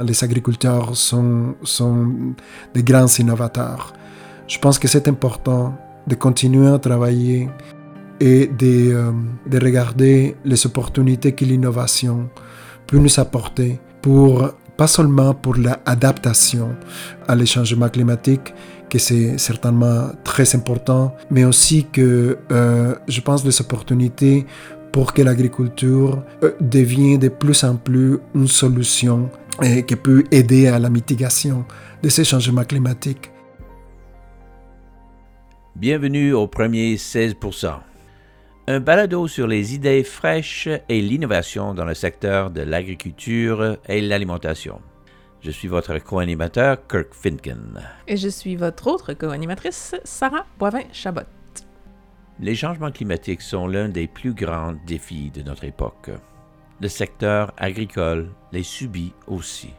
Les agriculteurs sont, sont des grands innovateurs. Je pense que c'est important de continuer à travailler et de, euh, de regarder les opportunités que l'innovation peut nous apporter pour pas seulement pour l'adaptation à les changements climatiques, que c'est certainement très important, mais aussi que euh, je pense des opportunités pour que l'agriculture euh, devienne de plus en plus une solution et qui peut aider à la mitigation de ces changements climatiques. Bienvenue au premier 16%. Un balado sur les idées fraîches et l'innovation dans le secteur de l'agriculture et l'alimentation. Je suis votre co-animateur, Kirk Finken. Et je suis votre autre co-animatrice, Sarah Boivin-Chabot. Les changements climatiques sont l'un des plus grands défis de notre époque. Le secteur agricole les subit aussi.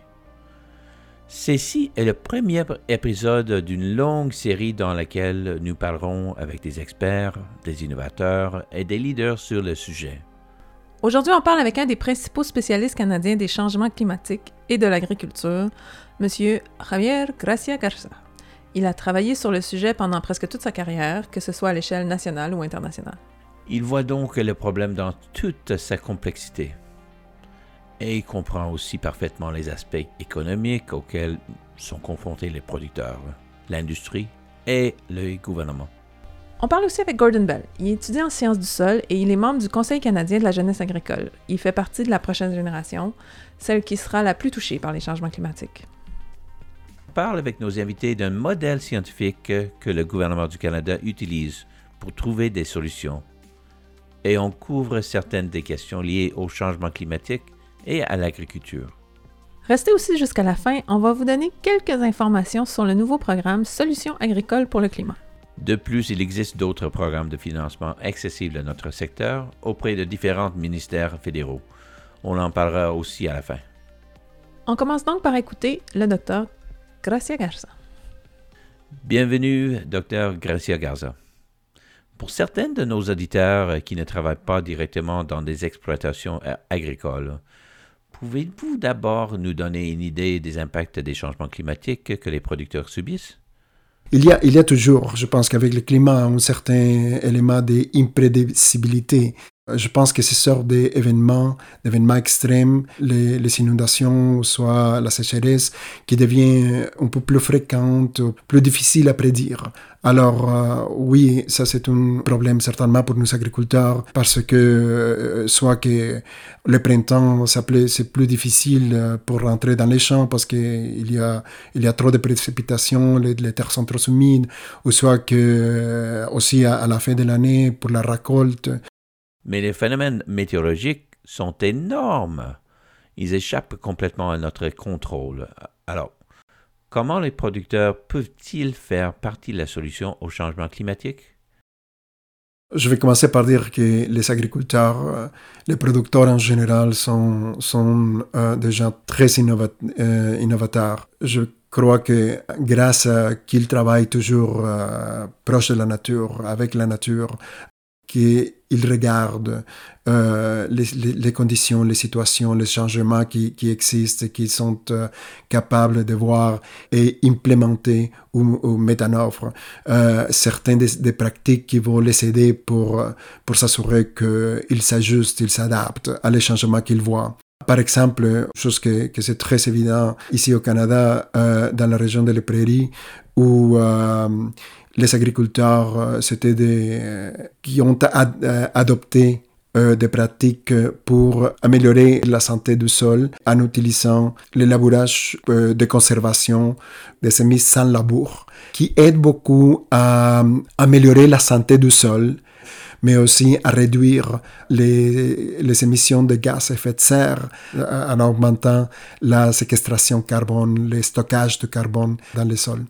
Ceci est le premier épisode d'une longue série dans laquelle nous parlerons avec des experts, des innovateurs et des leaders sur le sujet. Aujourd'hui, on parle avec un des principaux spécialistes canadiens des changements climatiques et de l'agriculture, M. Javier Gracia Garza. Il a travaillé sur le sujet pendant presque toute sa carrière, que ce soit à l'échelle nationale ou internationale. Il voit donc le problème dans toute sa complexité. Et il comprend aussi parfaitement les aspects économiques auxquels sont confrontés les producteurs, l'industrie et le gouvernement. On parle aussi avec Gordon Bell. Il étudie en sciences du sol et il est membre du Conseil canadien de la jeunesse agricole. Il fait partie de la prochaine génération, celle qui sera la plus touchée par les changements climatiques. On parle avec nos invités d'un modèle scientifique que le gouvernement du Canada utilise pour trouver des solutions. Et on couvre certaines des questions liées au changement climatique et à l'agriculture. Restez aussi jusqu'à la fin, on va vous donner quelques informations sur le nouveau programme Solutions agricoles pour le climat. De plus, il existe d'autres programmes de financement accessibles à notre secteur auprès de différents ministères fédéraux. On en parlera aussi à la fin. On commence donc par écouter le docteur Gracia Garza. Bienvenue, docteur Gracia Garza. Pour certains de nos auditeurs qui ne travaillent pas directement dans des exploitations agricoles, Pouvez-vous d'abord nous donner une idée des impacts des changements climatiques que les producteurs subissent? Il y, a, il y a toujours, je pense qu'avec le climat, un certain élément d'imprédictibilité. Je pense que ces sortes d'événements, d'événements extrêmes, les, les, inondations, soit la sécheresse, qui devient un peu plus fréquente, plus difficile à prédire. Alors euh, oui, ça c'est un problème certainement pour nos agriculteurs parce que euh, soit que le printemps c'est plus difficile euh, pour rentrer dans les champs parce qu'il y a il y a trop de précipitations, les, terres sont trop humides, ou soit que aussi à, à la fin de l'année pour la récolte. Mais les phénomènes météorologiques sont énormes. Ils échappent complètement à notre contrôle. Alors, Comment les producteurs peuvent-ils faire partie de la solution au changement climatique? Je vais commencer par dire que les agriculteurs, euh, les producteurs en général sont, euh, des gens très euh, innovateurs. Je crois que grâce à qu'ils travaillent toujours proche de la nature, avec la nature, qu'ils regardent euh, les, conditions, les situations, les changements qui, existent, qu'ils sont euh, capables de voir et implémenter ou, mettre en œuvre euh, certaines des, pratiques qui vont les aider pour, pour s'assurer qu'ils s'ajustent, ils s'adaptent à les changements qu'ils voient. Par exemple, chose que, que c'est très évident ici au Canada, euh, dans la région de les Prairies, où euh, les agriculteurs, euh, c'était des qui ont ad, adopté des pratiques pour améliorer la santé du sol en utilisant les labourages de conservation des semis sans labour, qui aident beaucoup à améliorer la santé du sol mais aussi à réduire les, les émissions de gaz à effet de serre en augmentant la séquestration carbone, le stockage de carbone dans les sols.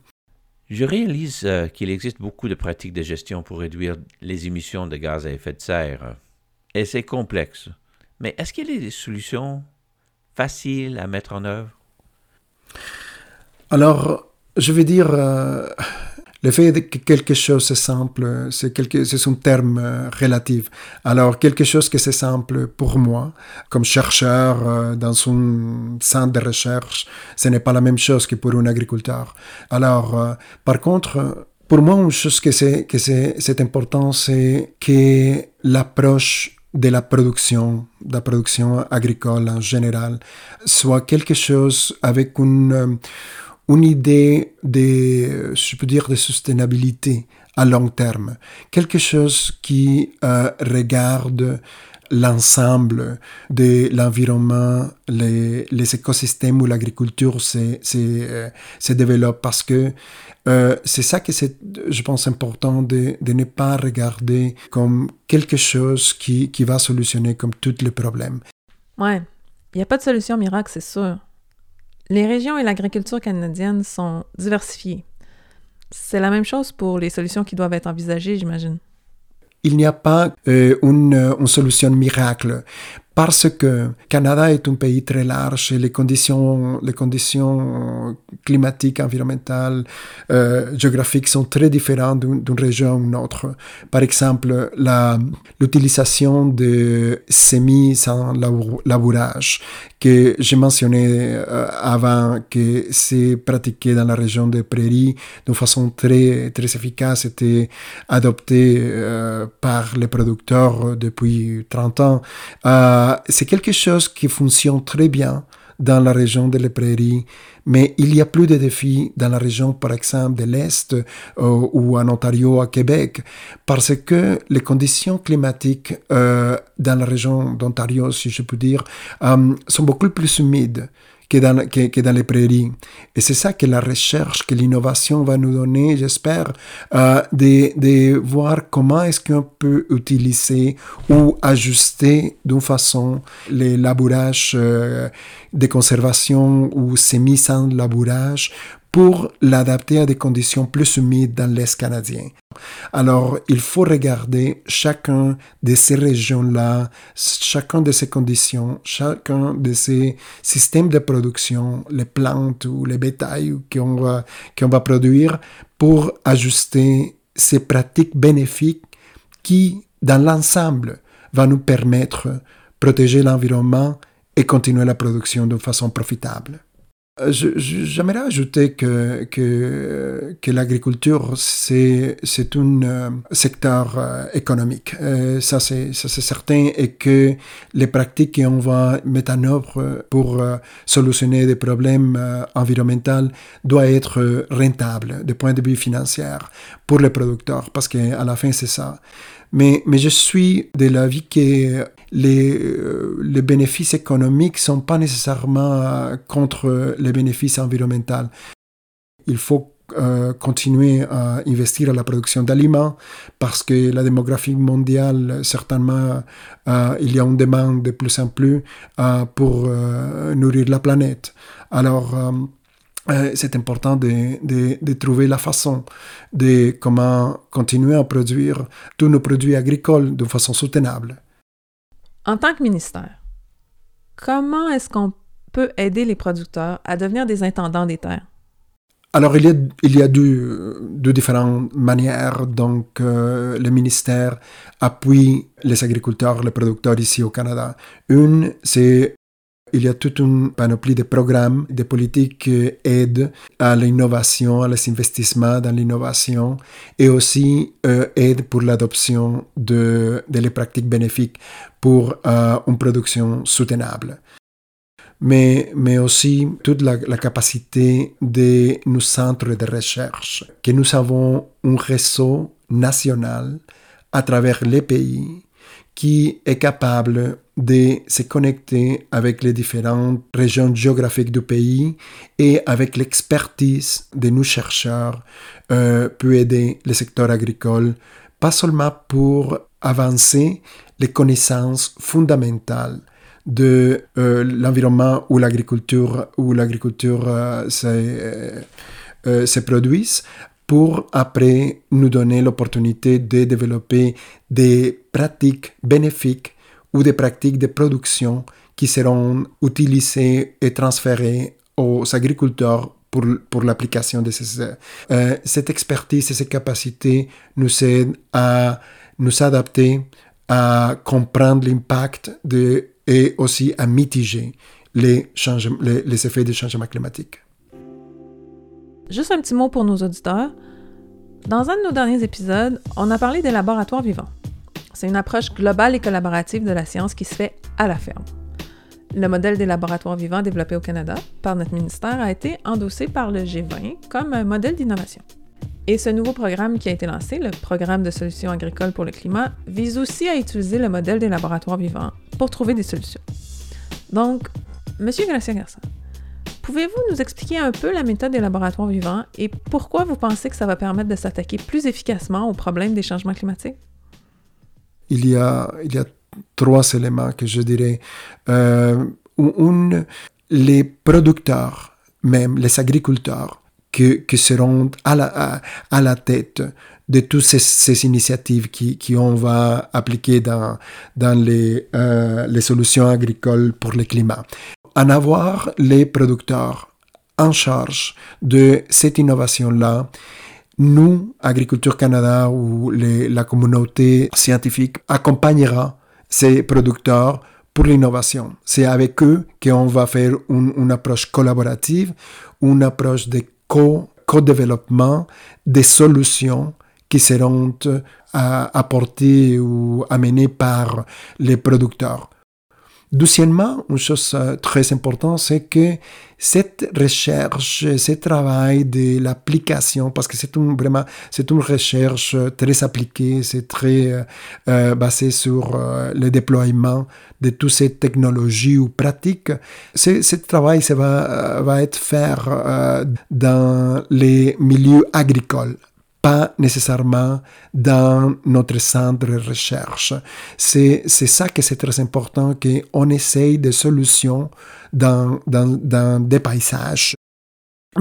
Je réalise euh, qu'il existe beaucoup de pratiques de gestion pour réduire les émissions de gaz à effet de serre. Et c'est complexe. Mais est-ce qu'il y a des solutions faciles à mettre en œuvre? Alors, je vais dire, euh, Le fait que quelque chose est simple, c'est quelque, c'est un terme euh, relatif. Alors, quelque chose que c'est simple pour moi, comme chercheur euh, dans un centre de recherche, ce n'est pas la même chose que pour un agriculteur. Alors, euh, par contre, pour moi, une chose que c'est, que c'est, c'est important, c'est que l'approche de la production, de la production agricole en général, soit quelque chose avec une, une idée de, je peux dire, de soutenabilité à long terme. Quelque chose qui euh, regarde l'ensemble de l'environnement, les, les, écosystèmes où l'agriculture se, se, euh, se, développe parce que euh, c'est ça que c'est, je pense, important de, de, ne pas regarder comme quelque chose qui, qui va solutionner comme tous les problèmes. Ouais, il n'y a pas de solution miracle, c'est sûr. Les régions et l'agriculture canadienne sont diversifiées. C'est la même chose pour les solutions qui doivent être envisagées, j'imagine. Il n'y a pas euh, une, une, solution miracle parce que Canada est un pays très large et les conditions, les conditions climatiques, environnementales, euh, géographiques sont très différentes d'une région à une autre. Par exemple, l'utilisation de semis sans labourage, que j'ai mentionné euh, avant, que c'est pratiqué dans la région des prairies d'une façon très, très efficace, était adopté euh, par les producteurs depuis 30 ans. Euh, c'est quelque chose qui fonctionne très bien dans la région de les prairies, mais il y a plus de défis dans la région, par exemple, de l'Est euh, ou en Ontario, à Québec, parce que les conditions climatiques euh, dans la région d'Ontario, si je peux dire, euh, sont beaucoup plus humides que dans, que, que dans les prairies. Et c'est ça que la recherche, que l'innovation va nous donner, j'espère, euh, de, de voir comment est-ce qu'on peut utiliser ou ajuster d'une façon les labourages euh, de conservation ou semi sans labourage pour l'adapter à des conditions plus humides dans l'Est canadien. Alors, il faut regarder chacun de ces régions-là, chacun de ces conditions, chacun de ces systèmes de production, les plantes ou les bétails qu'on va, va produire pour ajuster ces pratiques bénéfiques qui, dans l'ensemble, va nous permettre de protéger l'environnement et continuer la production de façon profitable. Euh, j'aimerais ajouter que, que, que l'agriculture, c'est, c'est un euh, secteur euh, économique. ça, c'est, ça, c'est certain. Et que les pratiques qu'on va mettre en œuvre pour solutionner des problèmes environnementaux doivent être rentables du point de vue financier pour les producteurs. Parce qu'à la fin, c'est ça. Mais, mais je suis de l'avis que les, euh, les bénéfices économiques ne sont pas nécessairement contre les bénéfices environnementaux. Il faut euh, continuer à investir à la production d'aliments parce que la démographie mondiale, certainement, euh, il y a une demande de plus en plus pour nourrir la planète. Alors, c'est important de, de, de, trouver la façon de comment continuer à produire tous nos produits agricoles de façon soutenable. En tant que ministère, comment est-ce qu'on peut aider les producteurs à devenir des intendants des terres? Alors, il y a, il y a deux, deux différentes manières. Donc, euh, le ministère appuie les agriculteurs, les producteurs ici au Canada. Une, c'est il y a toute une panoplie de programmes, de politiques qui aident à l'innovation, à les investissements dans l'innovation et aussi euh, aident pour l'adoption de, de les pratiques bénéfiques pour euh, une production soutenable. Mais, mais aussi toute la, la, capacité de nos centres de recherche, que nous avons un réseau national à travers les pays qui est capable de se connecter avec les différentes régions géographiques du pays et avec l'expertise de nos chercheurs euh, peut aider le secteur agricole, pas seulement pour avancer les connaissances fondamentales de euh, l'environnement où l'agriculture où l'agriculture euh, se, euh, euh se produise, pour après nous donner l'opportunité de développer des pratiques bénéfiques ou des pratiques de production qui seront utilisées et transférées aux agriculteurs pour, pour l'application de ces... Euh, cette expertise et ces capacités nous aident à nous adapter, à comprendre l'impact et aussi à mitiger les, les, les effets des changements climatiques. Juste un petit mot pour nos auditeurs. Dans un de nos derniers épisodes, on a parlé des laboratoires vivants. C'est une approche globale et collaborative de la science qui se fait à la ferme. Le modèle des laboratoires vivants développé au Canada par notre ministère a été endossé par le G20 comme un modèle d'innovation. Et ce nouveau programme qui a été lancé, le Programme de solutions agricoles pour le climat, vise aussi à utiliser le modèle des laboratoires vivants pour trouver des solutions. Donc, Monsieur Gracia Garça, pouvez-vous nous expliquer un peu la méthode des laboratoires vivants et pourquoi vous pensez que ça va permettre de s'attaquer plus efficacement aux problèmes des changements climatiques? Il y a, il y a trois éléments que je dirais. Euh, les producteurs, même les agriculteurs, qui, qui seront à la, à, la tête de toutes ces, initiatives qui, qui, on va appliquer dans, dans les, euh, les solutions agricoles pour le climat. En avoir les producteurs en charge de cette innovation-là, nous, Agriculture Canada ou la communauté scientifique accompagnera ces producteurs pour l'innovation. C'est avec eux qu'on va faire une, approche collaborative, une approche de co-développement des solutions qui seront euh, apportées ou amenées par les producteurs. Deuxièmement, une chose euh, très importante, c'est que cette recherche, ce travail de l'application, parce que c'est une, vraiment, c'est une recherche très appliquée, c'est très euh, euh basé sur euh, le déploiement de toutes ces technologies ou pratiques. Ce, travail ça va, va être fait dans les milieux agricoles pas nécessairement dans notre centre de recherche. C'est, c'est ça que c'est très important, qu'on essaye des solutions dans, dans, dans des paysages.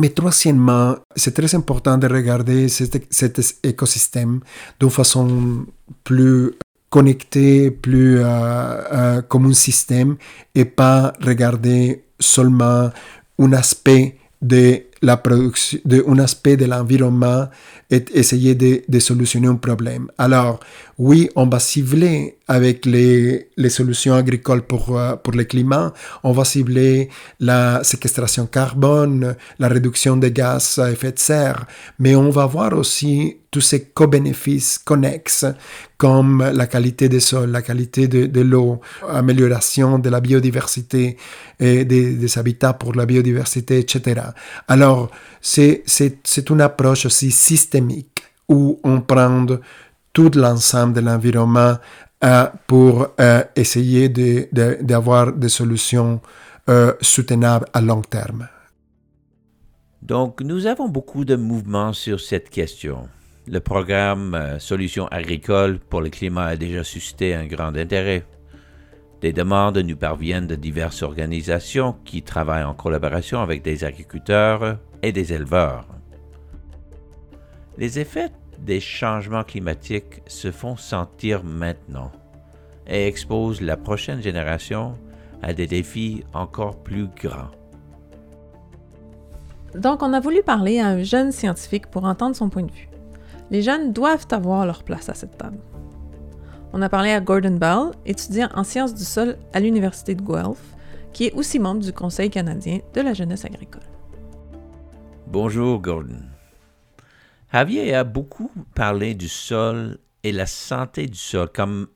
Mais troisièmement, c'est très important de regarder cet, cet écosystème d'une façon plus connectée, plus euh, euh, comme un système et pas regarder seulement un aspect de la production, de, un aspect de l'environnement et essayer de, de, solutionner un problème. Alors, oui, on va cibler avec les, les solutions agricoles pour, euh, pour le climat, on va cibler la séquestration carbone, la réduction des gaz à effet de serre, mais on va voir aussi tous ces co-bénéfices connexes comme la qualité des sols, la qualité de, de l'eau, amélioration de la biodiversité et des, des, habitats pour la biodiversité, etc. Alors, c'est une approche aussi systémique où on prend tout l'ensemble de l'environnement euh, pour euh, essayer d'avoir de, des solutions euh, soutenables à long terme. Donc, nous avons beaucoup de mouvements sur cette question. Le programme Solutions agricoles pour le climat a déjà suscité un grand intérêt. Des demandes nous parviennent de diverses organisations qui travaillent en collaboration avec des agriculteurs et des éleveurs. Les effets des changements climatiques se font sentir maintenant et exposent la prochaine génération à des défis encore plus grands. Donc, on a voulu parler à un jeune scientifique pour entendre son point de vue. Les jeunes doivent avoir leur place à cette table. On a parlé à Gordon Bell, étudiant en sciences du sol à l'Université de Guelph, qui est aussi membre du Conseil canadien de la jeunesse agricole. Bonjour Gordon. Javier a beaucoup parlé du sol et la santé du sol comme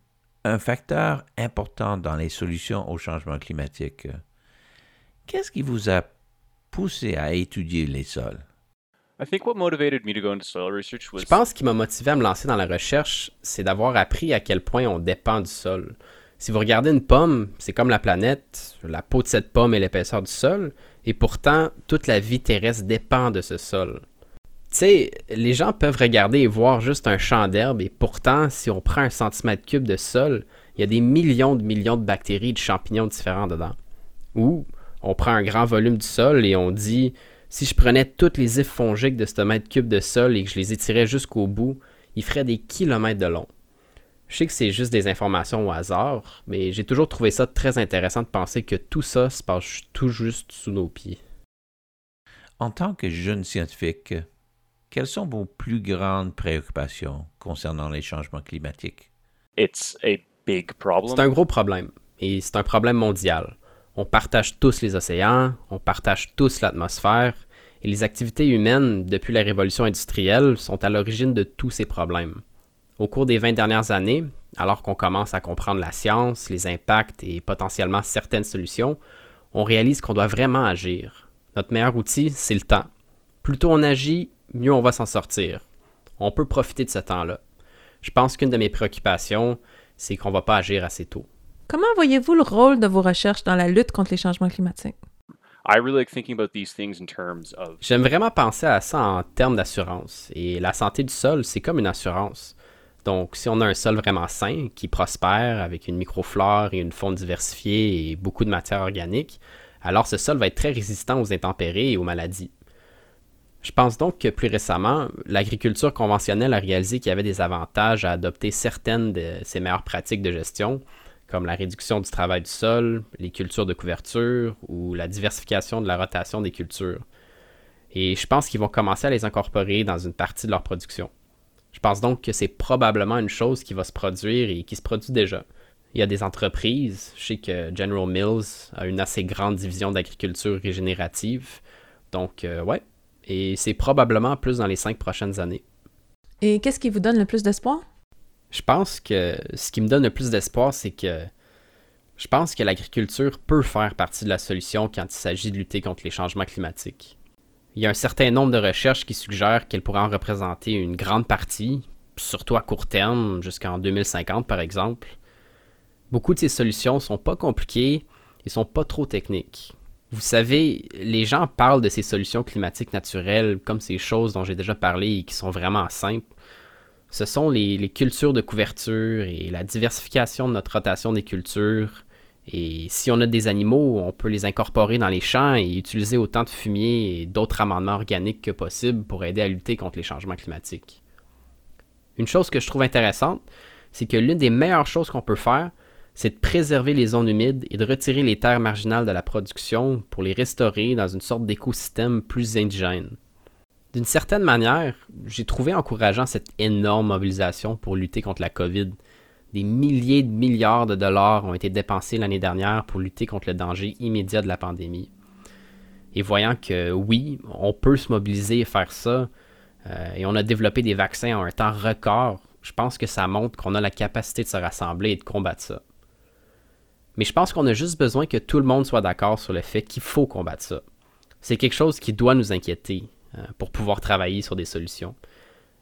un facteur important dans les solutions au changement climatique. Qu'est-ce qui vous a poussé à étudier les sols? Je pense qui m'a motivé à me lancer dans la recherche, c'est d'avoir appris à quel point on dépend du sol. Si vous regardez une pomme, c'est comme la planète, la peau de cette pomme et l'épaisseur du sol, et pourtant toute la vie terrestre dépend de ce sol. Tu sais, les gens peuvent regarder et voir juste un champ d'herbe, et pourtant, si on prend un centimètre cube de sol, il y a des millions de millions de bactéries et de champignons différents dedans. Ou on prend un grand volume du sol et on dit si je prenais toutes les ifs fongiques de ce mètre cube de sol et que je les étirais jusqu'au bout, il ferait des kilomètres de long. Je sais que c'est juste des informations au hasard, mais j'ai toujours trouvé ça très intéressant de penser que tout ça se passe tout juste sous nos pieds. En tant que jeune scientifique, quelles sont vos plus grandes préoccupations concernant les changements climatiques? C'est un gros problème, et c'est un problème mondial. On partage tous les océans, on partage tous l'atmosphère, et les activités humaines, depuis la révolution industrielle, sont à l'origine de tous ces problèmes. Au cours des 20 dernières années, alors qu'on commence à comprendre la science, les impacts et potentiellement certaines solutions, on réalise qu'on doit vraiment agir. Notre meilleur outil, c'est le temps. Plus tôt on agit, mieux on va s'en sortir. On peut profiter de ce temps-là. Je pense qu'une de mes préoccupations, c'est qu'on ne va pas agir assez tôt. Comment voyez-vous le rôle de vos recherches dans la lutte contre les changements climatiques? J'aime vraiment penser à ça en termes d'assurance. Et la santé du sol, c'est comme une assurance. Donc, si on a un sol vraiment sain, qui prospère, avec une microflore et une faune diversifiée et beaucoup de matière organique, alors ce sol va être très résistant aux intempéries et aux maladies. Je pense donc que plus récemment, l'agriculture conventionnelle a réalisé qu'il y avait des avantages à adopter certaines de ses meilleures pratiques de gestion, comme la réduction du travail du sol, les cultures de couverture ou la diversification de la rotation des cultures. Et je pense qu'ils vont commencer à les incorporer dans une partie de leur production. Je pense donc que c'est probablement une chose qui va se produire et qui se produit déjà. Il y a des entreprises, je sais que General Mills a une assez grande division d'agriculture régénérative. Donc, euh, ouais, et c'est probablement plus dans les cinq prochaines années. Et qu'est-ce qui vous donne le plus d'espoir? Je pense que ce qui me donne le plus d'espoir, c'est que je pense que l'agriculture peut faire partie de la solution quand il s'agit de lutter contre les changements climatiques. Il y a un certain nombre de recherches qui suggèrent qu'elle pourrait en représenter une grande partie, surtout à court terme, jusqu'en 2050 par exemple. Beaucoup de ces solutions sont pas compliquées et sont pas trop techniques. Vous savez, les gens parlent de ces solutions climatiques naturelles comme ces choses dont j'ai déjà parlé et qui sont vraiment simples. Ce sont les, cultures de couverture et la diversification de notre rotation des cultures. Et si on a des animaux, on peut les incorporer dans les champs et utiliser autant de fumier et d'autres amendements organiques que possible pour aider à lutter contre les changements climatiques. Une chose que je trouve intéressante, c'est que l'une des meilleures choses qu'on peut faire, c'est de préserver les zones humides et de retirer les terres marginales de la production pour les restaurer dans une sorte d'écosystème plus indigène. D'une certaine manière, j'ai trouvé encourageant cette énorme mobilisation pour lutter contre la COVID. Des milliers de milliards de dollars ont été dépensés l'année dernière pour lutter contre le danger immédiat de la pandémie. Et voyant que oui, on peut se mobiliser et faire ça, euh, et on a développé des vaccins en un temps record, je pense que ça montre qu'on a la capacité de se rassembler et de combattre ça. Mais je pense qu'on a juste besoin que tout le monde soit d'accord sur le fait qu'il faut combattre ça. C'est quelque chose qui doit nous inquiéter pour pouvoir travailler sur des solutions.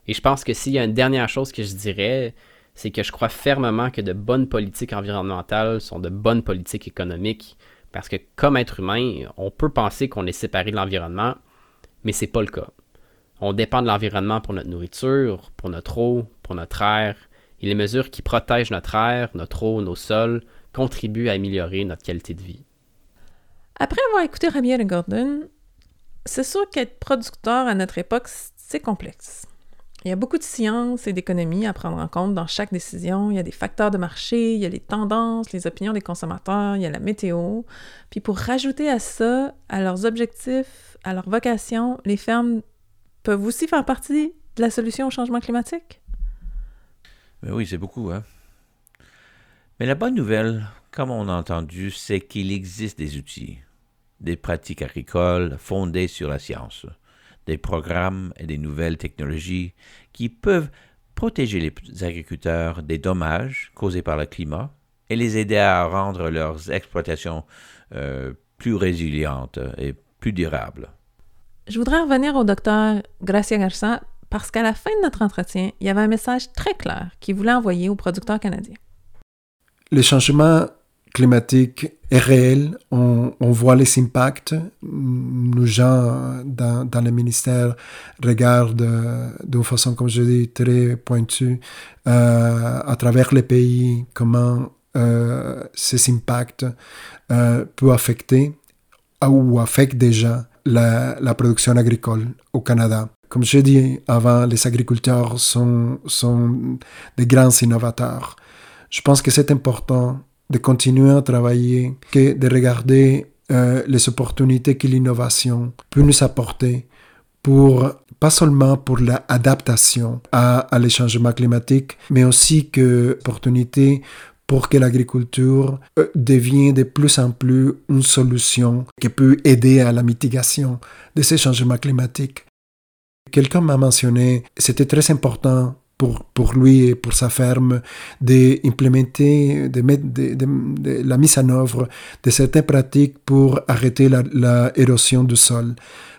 Et je pense que s'il y a une dernière chose que je dirais, c'est que je crois fermement que de bonnes politiques environnementales sont de bonnes politiques économiques, parce que comme être humain, on peut penser qu'on est séparé de l'environnement, mais c'est pas le cas. On dépend de l'environnement pour notre nourriture, pour notre eau, pour notre air, et les mesures qui protègent notre air, notre eau, nos sols contribue à améliorer notre qualité de vie. Après avoir écouté Javier Gordon, c'est sûr qu'être producteur à notre époque, c'est complexe. Il y a beaucoup de science et d'économie à prendre en compte dans chaque décision. Il y a des facteurs de marché, il y a les tendances, les opinions des consommateurs, il y a la météo. Puis pour rajouter à ça, à leurs objectifs, à leur vocation, les fermes peuvent aussi faire partie de la solution au changement climatique? Ben oui, c'est beaucoup, hein? Mais la bonne nouvelle, comme on a entendu, c'est qu'il existe des outils, des pratiques agricoles fondées sur la science, des programmes et des nouvelles technologies qui peuvent protéger les agriculteurs des dommages causés par le climat et les aider à rendre leurs exploitations euh, plus résilientes et plus durables. Je voudrais revenir au docteur Gracia Garza parce qu'à la fin de notre entretien, il y avait un message très clair qu'il voulait envoyer aux producteurs canadiens le changement climatique est réel. On, voit les impacts. Nos gens dans, le ministère regardent euh, d'une façon, comme je dis, très pointue euh, à travers les pays comment euh, ces impacts peuvent affecter ou affectent déjà la, production agricole au Canada. Comme je dit avant, les agriculteurs sont des grands innovateurs. Je pense que c'est important de continuer à travailler, que de regarder euh, les opportunités que l'innovation peut nous apporter pour pas seulement pour l'adaptation à, à les changements climatiques, mais aussi que opportunité pour que l'agriculture euh, devienne de plus en plus une solution qui peut aider à la mitigation de ces changements climatiques. Quelqu'un m'a mentionné, c'était très important pour, pour lui et pour sa ferme d'implémenter de, de, de, la mise en œuvre de certaines pratiques pour arrêter l'érosion la du sol.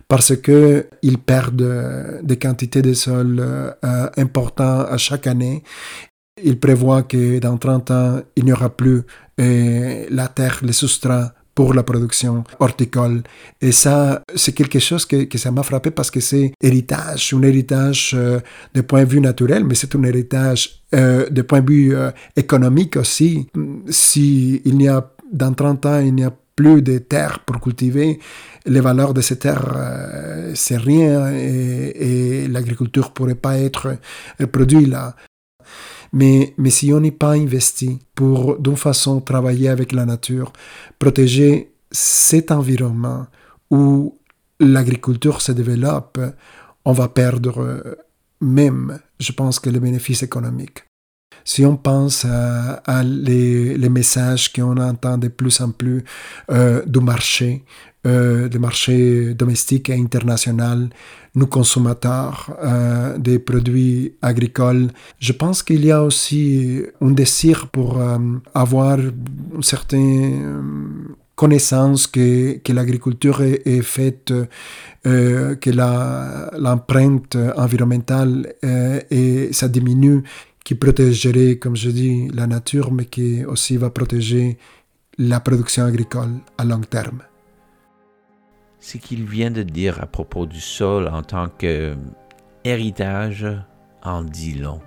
Parce que ils perdent des quantités de sol euh, importantes à chaque année. Il prévoit que dans 30 ans, il n'y aura plus euh, la terre, les soustraits pour la production horticole. Et ça, c'est quelque chose que, ça m'a frappé parce que c'est héritage, un héritage euh, de point de vue naturel, mais c'est un héritage euh, de point de vue économique aussi. Si il y a, dans 30 ans, il n'y a plus de terres pour cultiver, les valeurs de ces terres, c'est rien et, et l'agriculture pourrait pas être produite là. Mais, si on n'est pas investi pour, d'une façon, travailler avec la nature, protéger cet environnement où l'agriculture se développe, on va perdre euh, même, je pense, que les bénéfices économiques. Si on pense à, les, les, messages qu'on entend de plus en plus euh, du marché, euh, du marché domestique et international, nous consommateurs euh, des produits agricoles. Je pense qu'il y a aussi un désir pour euh, avoir une certaine euh, connaissance que, que l'agriculture est, faite, euh, que l'empreinte environnementale et ça diminue, qui protégerait, comme je dis, la nature, mais qui aussi va protéger la production agricole à long terme ce qu'il vient de dire à propos du sol en tant que héritage en dit long.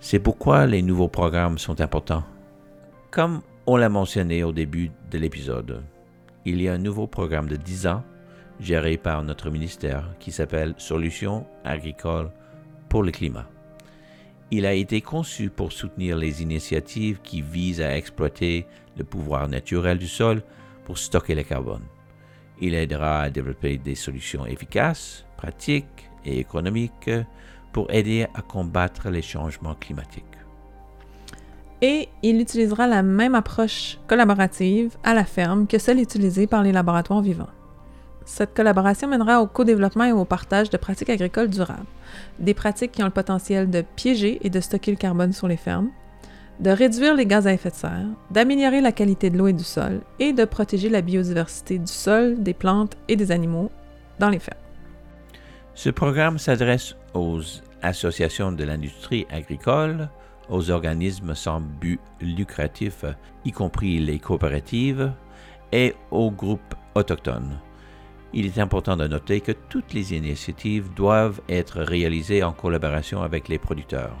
C'est pourquoi les nouveaux programmes sont importants. Comme on l'a mentionné au début de l'épisode, il y a un nouveau programme de 10 ans géré par notre ministère qui s'appelle Solutions agricoles pour le climat. Il a été conçu pour soutenir les initiatives qui visent à exploiter le pouvoir naturel du sol pour stocker le carbone. Il aidera à développer des solutions efficaces, pratiques et économiques pour aider à combattre les changements climatiques. Et il utilisera la même approche collaborative à la ferme que celle utilisée par les laboratoires vivants. Cette collaboration mènera au co-développement et au partage de pratiques agricoles durables, des pratiques qui ont le potentiel de piéger et de stocker le carbone sur les fermes, de réduire les gaz à effet de serre, d'améliorer la qualité de l'eau et du sol et de protéger la biodiversité du sol, des plantes et des animaux dans les fermes. Ce programme s'adresse aux associations de l'industrie agricole, aux organismes sans but lucratif, y compris les coopératives, et aux groupes autochtones. Il est important de noter que toutes les initiatives doivent être réalisées en collaboration avec les producteurs.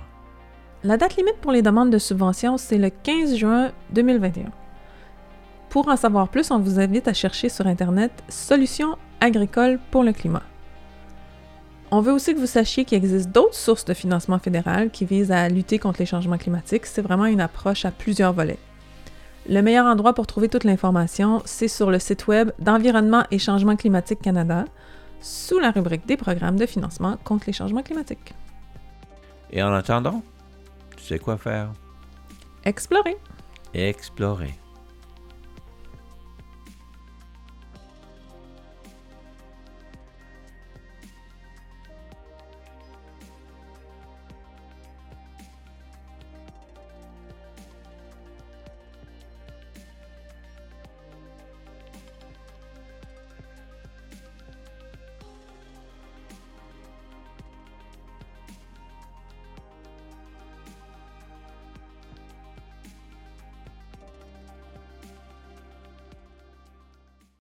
La date limite pour les demandes de subventions, c'est le 15 juin 2021. Pour en savoir plus, on vous invite à chercher sur Internet Solutions agricoles pour le climat. On veut aussi que vous sachiez qu'il existe d'autres sources de financement fédéral qui visent à lutter contre les changements climatiques. C'est vraiment une approche à plusieurs volets. Le meilleur endroit pour trouver toute l'information, c'est sur le site web d'Environnement et Changement climatique Canada, sous la rubrique des programmes de financement contre les changements climatiques. Et en attendant, tu sais quoi faire? Explorer. Explorer.